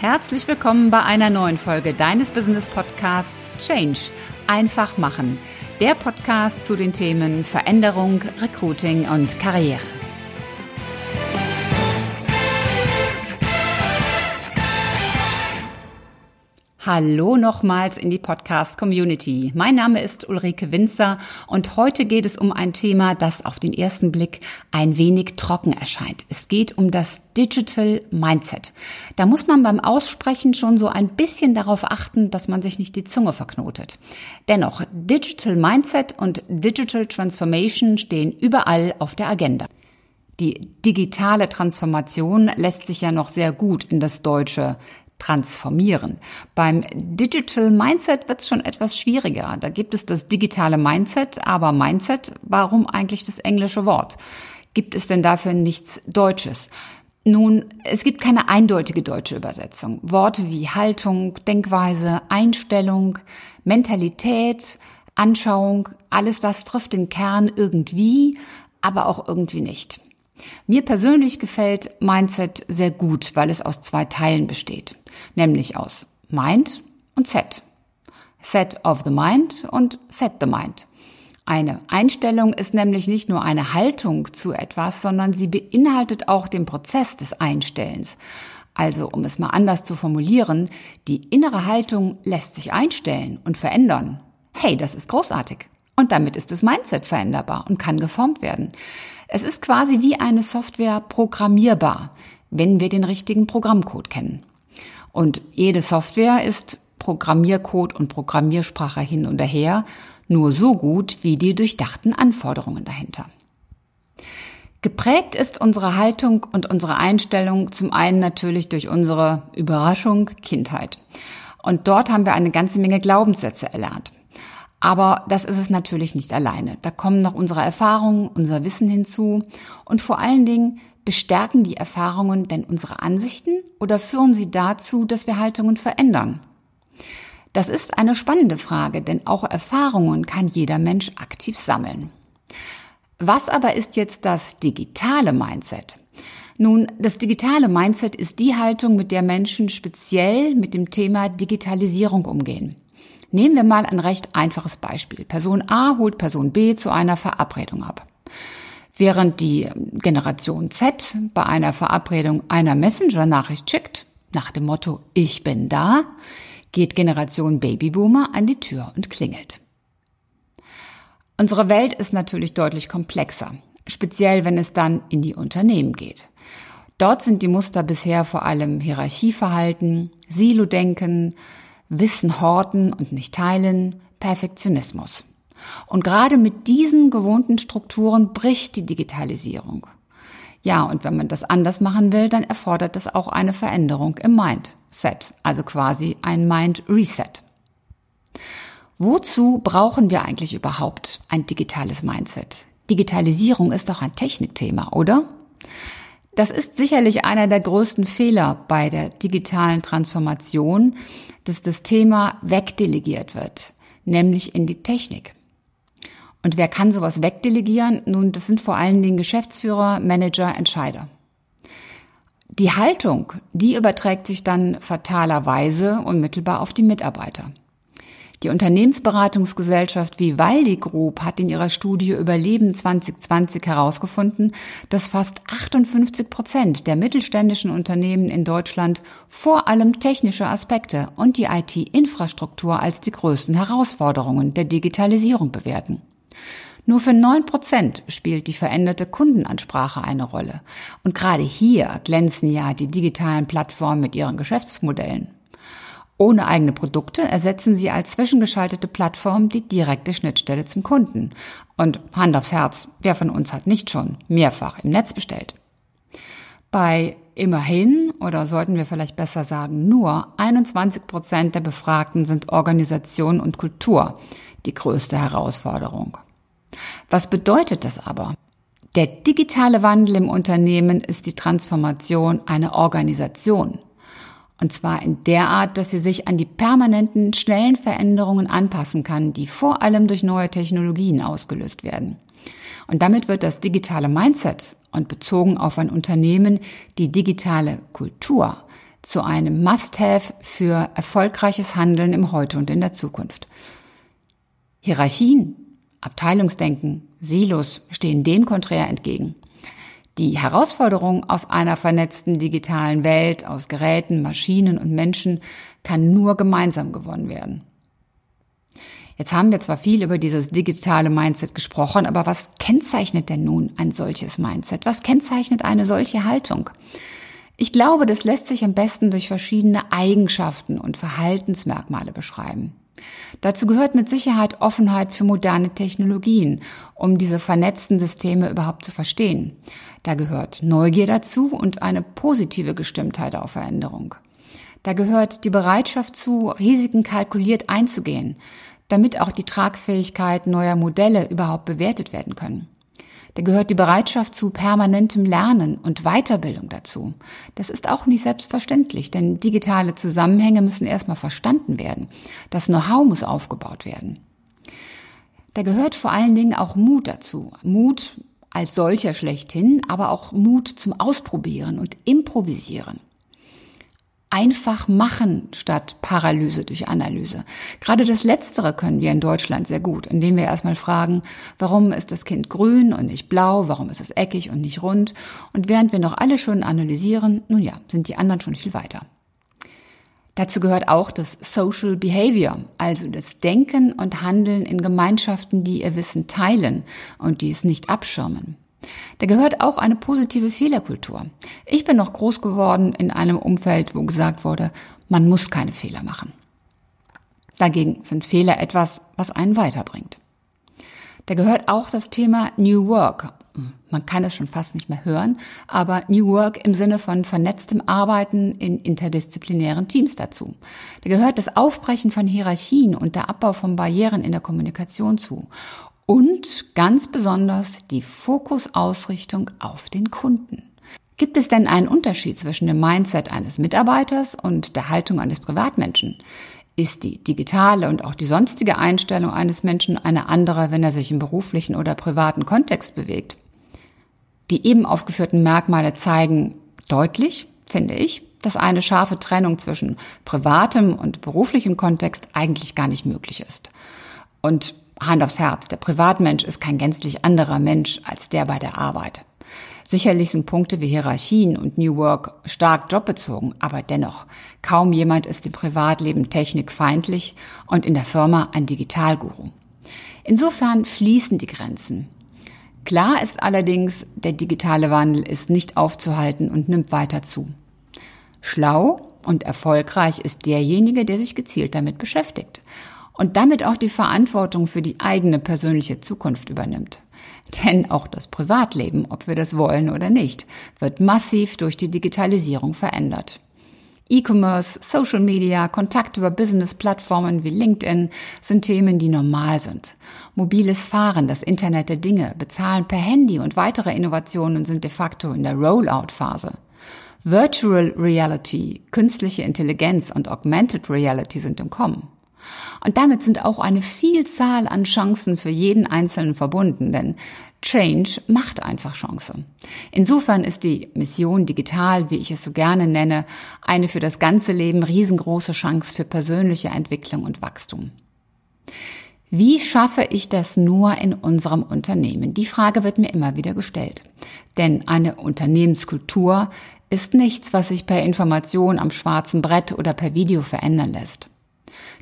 Herzlich willkommen bei einer neuen Folge deines Business Podcasts Change. Einfach machen. Der Podcast zu den Themen Veränderung, Recruiting und Karriere. Hallo nochmals in die Podcast Community. Mein Name ist Ulrike Winzer und heute geht es um ein Thema, das auf den ersten Blick ein wenig trocken erscheint. Es geht um das Digital Mindset. Da muss man beim Aussprechen schon so ein bisschen darauf achten, dass man sich nicht die Zunge verknotet. Dennoch, Digital Mindset und Digital Transformation stehen überall auf der Agenda. Die digitale Transformation lässt sich ja noch sehr gut in das Deutsche transformieren. Beim Digital Mindset wird es schon etwas schwieriger. Da gibt es das digitale Mindset, aber Mindset, warum eigentlich das englische Wort? Gibt es denn dafür nichts Deutsches? Nun, es gibt keine eindeutige deutsche Übersetzung. Worte wie Haltung, Denkweise, Einstellung, Mentalität, Anschauung, alles das trifft den Kern irgendwie, aber auch irgendwie nicht. Mir persönlich gefällt Mindset sehr gut, weil es aus zwei Teilen besteht, nämlich aus Mind und Set. Set of the Mind und Set the Mind. Eine Einstellung ist nämlich nicht nur eine Haltung zu etwas, sondern sie beinhaltet auch den Prozess des Einstellens. Also, um es mal anders zu formulieren, die innere Haltung lässt sich einstellen und verändern. Hey, das ist großartig. Und damit ist das Mindset veränderbar und kann geformt werden. Es ist quasi wie eine Software programmierbar, wenn wir den richtigen Programmcode kennen. Und jede Software ist Programmiercode und Programmiersprache hin und her nur so gut wie die durchdachten Anforderungen dahinter. Geprägt ist unsere Haltung und unsere Einstellung zum einen natürlich durch unsere Überraschung Kindheit. Und dort haben wir eine ganze Menge Glaubenssätze erlernt. Aber das ist es natürlich nicht alleine. Da kommen noch unsere Erfahrungen, unser Wissen hinzu und vor allen Dingen bestärken die Erfahrungen denn unsere Ansichten oder führen sie dazu, dass wir Haltungen verändern? Das ist eine spannende Frage, denn auch Erfahrungen kann jeder Mensch aktiv sammeln. Was aber ist jetzt das digitale Mindset? Nun, das digitale Mindset ist die Haltung, mit der Menschen speziell mit dem Thema Digitalisierung umgehen. Nehmen wir mal ein recht einfaches Beispiel. Person A holt Person B zu einer Verabredung ab. Während die Generation Z bei einer Verabredung einer Messenger-Nachricht schickt, nach dem Motto Ich bin da, geht Generation Babyboomer an die Tür und klingelt. Unsere Welt ist natürlich deutlich komplexer, speziell wenn es dann in die Unternehmen geht. Dort sind die Muster bisher vor allem Hierarchieverhalten, Silo-Denken, Wissen horten und nicht teilen, Perfektionismus. Und gerade mit diesen gewohnten Strukturen bricht die Digitalisierung. Ja, und wenn man das anders machen will, dann erfordert das auch eine Veränderung im Mindset, also quasi ein Mind Reset. Wozu brauchen wir eigentlich überhaupt ein digitales Mindset? Digitalisierung ist doch ein Technikthema, oder? Das ist sicherlich einer der größten Fehler bei der digitalen Transformation, dass das Thema wegdelegiert wird, nämlich in die Technik. Und wer kann sowas wegdelegieren? Nun, das sind vor allen Dingen Geschäftsführer, Manager, Entscheider. Die Haltung, die überträgt sich dann fatalerweise unmittelbar auf die Mitarbeiter. Die Unternehmensberatungsgesellschaft Vivaldi Group hat in ihrer Studie Überleben 2020 herausgefunden, dass fast 58 Prozent der mittelständischen Unternehmen in Deutschland vor allem technische Aspekte und die IT-Infrastruktur als die größten Herausforderungen der Digitalisierung bewerten. Nur für neun Prozent spielt die veränderte Kundenansprache eine Rolle. Und gerade hier glänzen ja die digitalen Plattformen mit ihren Geschäftsmodellen. Ohne eigene Produkte ersetzen sie als zwischengeschaltete Plattform die direkte Schnittstelle zum Kunden. Und Hand aufs Herz, wer von uns hat nicht schon mehrfach im Netz bestellt? Bei immerhin, oder sollten wir vielleicht besser sagen, nur 21 Prozent der Befragten sind Organisation und Kultur die größte Herausforderung. Was bedeutet das aber? Der digitale Wandel im Unternehmen ist die Transformation einer Organisation. Und zwar in der Art, dass sie sich an die permanenten, schnellen Veränderungen anpassen kann, die vor allem durch neue Technologien ausgelöst werden. Und damit wird das digitale Mindset und bezogen auf ein Unternehmen die digitale Kultur zu einem Must-Have für erfolgreiches Handeln im Heute und in der Zukunft. Hierarchien, Abteilungsdenken, Silos stehen dem konträr entgegen. Die Herausforderung aus einer vernetzten digitalen Welt, aus Geräten, Maschinen und Menschen kann nur gemeinsam gewonnen werden. Jetzt haben wir zwar viel über dieses digitale Mindset gesprochen, aber was kennzeichnet denn nun ein solches Mindset? Was kennzeichnet eine solche Haltung? Ich glaube, das lässt sich am besten durch verschiedene Eigenschaften und Verhaltensmerkmale beschreiben. Dazu gehört mit Sicherheit Offenheit für moderne Technologien, um diese vernetzten Systeme überhaupt zu verstehen. Da gehört Neugier dazu und eine positive Gestimmtheit auf Veränderung. Da gehört die Bereitschaft zu, Risiken kalkuliert einzugehen, damit auch die Tragfähigkeit neuer Modelle überhaupt bewertet werden können. Da gehört die Bereitschaft zu permanentem Lernen und Weiterbildung dazu. Das ist auch nicht selbstverständlich, denn digitale Zusammenhänge müssen erstmal verstanden werden. Das Know-how muss aufgebaut werden. Da gehört vor allen Dingen auch Mut dazu. Mut als solcher schlechthin, aber auch Mut zum Ausprobieren und Improvisieren einfach machen statt Paralyse durch Analyse. Gerade das Letztere können wir in Deutschland sehr gut, indem wir erstmal fragen, warum ist das Kind grün und nicht blau, warum ist es eckig und nicht rund? Und während wir noch alle schon analysieren, nun ja, sind die anderen schon viel weiter. Dazu gehört auch das Social Behavior, also das Denken und Handeln in Gemeinschaften, die ihr Wissen teilen und die es nicht abschirmen. Da gehört auch eine positive Fehlerkultur. Ich bin noch groß geworden in einem Umfeld, wo gesagt wurde, man muss keine Fehler machen. Dagegen sind Fehler etwas, was einen weiterbringt. Da gehört auch das Thema New Work. Man kann es schon fast nicht mehr hören, aber New Work im Sinne von vernetztem Arbeiten in interdisziplinären Teams dazu. Da gehört das Aufbrechen von Hierarchien und der Abbau von Barrieren in der Kommunikation zu und ganz besonders die Fokusausrichtung auf den Kunden. Gibt es denn einen Unterschied zwischen dem Mindset eines Mitarbeiters und der Haltung eines Privatmenschen? Ist die digitale und auch die sonstige Einstellung eines Menschen eine andere, wenn er sich im beruflichen oder privaten Kontext bewegt? Die eben aufgeführten Merkmale zeigen deutlich, finde ich, dass eine scharfe Trennung zwischen privatem und beruflichem Kontext eigentlich gar nicht möglich ist. Und Hand aufs Herz, der Privatmensch ist kein gänzlich anderer Mensch als der bei der Arbeit. Sicherlich sind Punkte wie Hierarchien und New Work stark jobbezogen, aber dennoch, kaum jemand ist im Privatleben technikfeindlich und in der Firma ein Digitalguru. Insofern fließen die Grenzen. Klar ist allerdings, der digitale Wandel ist nicht aufzuhalten und nimmt weiter zu. Schlau und erfolgreich ist derjenige, der sich gezielt damit beschäftigt und damit auch die Verantwortung für die eigene persönliche Zukunft übernimmt. Denn auch das Privatleben, ob wir das wollen oder nicht, wird massiv durch die Digitalisierung verändert. E-Commerce, Social Media, Kontakt über Business-Plattformen wie LinkedIn sind Themen, die normal sind. Mobiles Fahren, das Internet der Dinge, Bezahlen per Handy und weitere Innovationen sind de facto in der Rollout-Phase. Virtual Reality, künstliche Intelligenz und Augmented Reality sind im Kommen. Und damit sind auch eine Vielzahl an Chancen für jeden Einzelnen verbunden, denn Change macht einfach Chance. Insofern ist die Mission digital, wie ich es so gerne nenne, eine für das ganze Leben riesengroße Chance für persönliche Entwicklung und Wachstum. Wie schaffe ich das nur in unserem Unternehmen? Die Frage wird mir immer wieder gestellt. Denn eine Unternehmenskultur ist nichts, was sich per Information am schwarzen Brett oder per Video verändern lässt.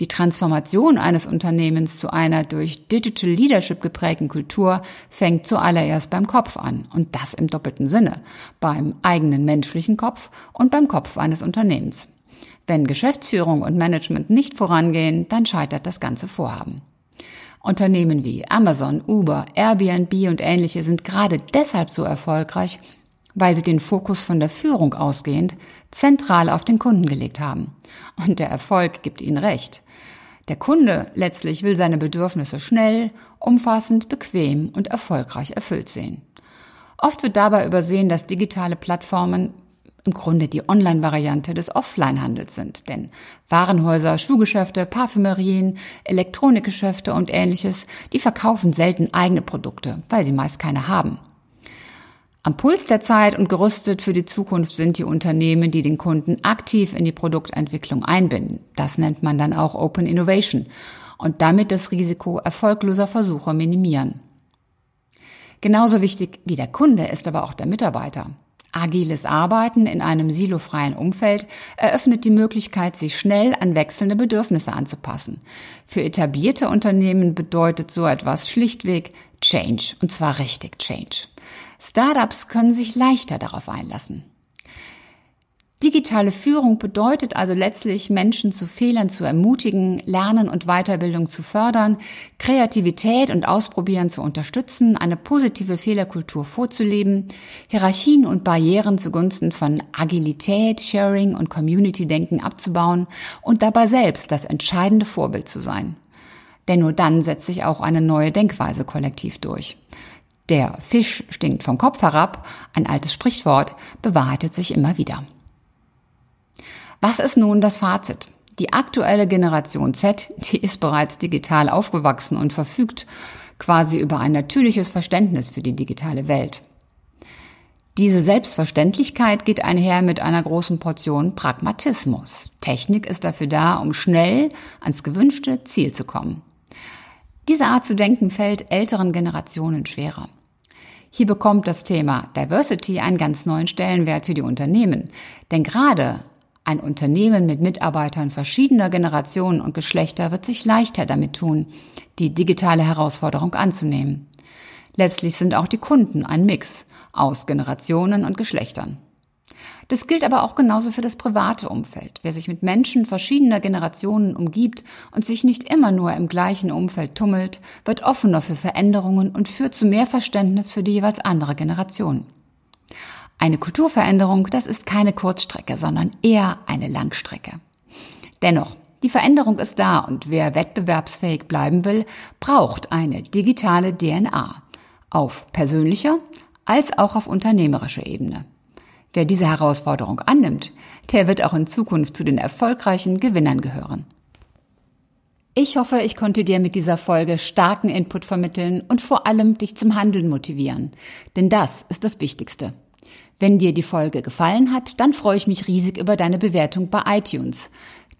Die Transformation eines Unternehmens zu einer durch Digital Leadership geprägten Kultur fängt zuallererst beim Kopf an und das im doppelten Sinne, beim eigenen menschlichen Kopf und beim Kopf eines Unternehmens. Wenn Geschäftsführung und Management nicht vorangehen, dann scheitert das ganze Vorhaben. Unternehmen wie Amazon, Uber, Airbnb und ähnliche sind gerade deshalb so erfolgreich, weil sie den Fokus von der Führung ausgehend zentral auf den Kunden gelegt haben. Und der Erfolg gibt ihnen recht. Der Kunde letztlich will seine Bedürfnisse schnell, umfassend, bequem und erfolgreich erfüllt sehen. Oft wird dabei übersehen, dass digitale Plattformen im Grunde die Online-Variante des Offline-Handels sind. Denn Warenhäuser, Schuhgeschäfte, Parfümerien, Elektronikgeschäfte und ähnliches, die verkaufen selten eigene Produkte, weil sie meist keine haben. Am Puls der Zeit und gerüstet für die Zukunft sind die Unternehmen, die den Kunden aktiv in die Produktentwicklung einbinden. Das nennt man dann auch Open Innovation und damit das Risiko erfolgloser Versuche minimieren. Genauso wichtig wie der Kunde ist aber auch der Mitarbeiter. Agiles Arbeiten in einem silofreien Umfeld eröffnet die Möglichkeit, sich schnell an wechselnde Bedürfnisse anzupassen. Für etablierte Unternehmen bedeutet so etwas schlichtweg Change, und zwar richtig Change. Startups können sich leichter darauf einlassen. Digitale Führung bedeutet also letztlich, Menschen zu Fehlern zu ermutigen, Lernen und Weiterbildung zu fördern, Kreativität und Ausprobieren zu unterstützen, eine positive Fehlerkultur vorzuleben, Hierarchien und Barrieren zugunsten von Agilität, Sharing und Community-Denken abzubauen und dabei selbst das entscheidende Vorbild zu sein. Denn nur dann setzt sich auch eine neue Denkweise kollektiv durch. Der Fisch stinkt vom Kopf herab, ein altes Sprichwort, bewahrheitet sich immer wieder. Was ist nun das Fazit? Die aktuelle Generation Z, die ist bereits digital aufgewachsen und verfügt quasi über ein natürliches Verständnis für die digitale Welt. Diese Selbstverständlichkeit geht einher mit einer großen Portion Pragmatismus. Technik ist dafür da, um schnell ans gewünschte Ziel zu kommen. Diese Art zu denken fällt älteren Generationen schwerer. Hier bekommt das Thema Diversity einen ganz neuen Stellenwert für die Unternehmen. Denn gerade ein Unternehmen mit Mitarbeitern verschiedener Generationen und Geschlechter wird sich leichter damit tun, die digitale Herausforderung anzunehmen. Letztlich sind auch die Kunden ein Mix aus Generationen und Geschlechtern. Das gilt aber auch genauso für das private Umfeld. Wer sich mit Menschen verschiedener Generationen umgibt und sich nicht immer nur im gleichen Umfeld tummelt, wird offener für Veränderungen und führt zu mehr Verständnis für die jeweils andere Generation. Eine Kulturveränderung, das ist keine Kurzstrecke, sondern eher eine Langstrecke. Dennoch, die Veränderung ist da und wer wettbewerbsfähig bleiben will, braucht eine digitale DNA. Auf persönlicher als auch auf unternehmerischer Ebene. Wer diese Herausforderung annimmt, der wird auch in Zukunft zu den erfolgreichen Gewinnern gehören. Ich hoffe, ich konnte dir mit dieser Folge starken Input vermitteln und vor allem dich zum Handeln motivieren. Denn das ist das Wichtigste. Wenn dir die Folge gefallen hat, dann freue ich mich riesig über deine Bewertung bei iTunes.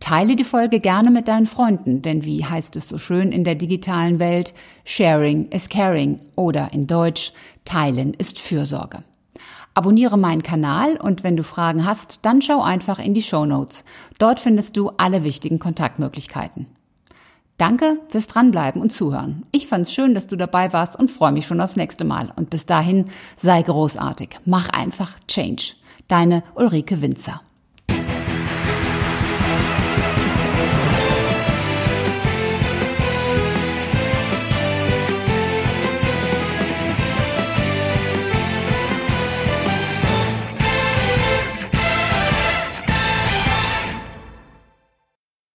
Teile die Folge gerne mit deinen Freunden, denn wie heißt es so schön in der digitalen Welt, Sharing is Caring oder in Deutsch, Teilen ist Fürsorge. Abonniere meinen Kanal und wenn du Fragen hast, dann schau einfach in die Show Notes. Dort findest du alle wichtigen Kontaktmöglichkeiten. Danke fürs Dranbleiben und Zuhören. Ich fand's schön, dass du dabei warst und freue mich schon aufs nächste Mal. Und bis dahin sei großartig. Mach einfach Change. Deine Ulrike Winzer.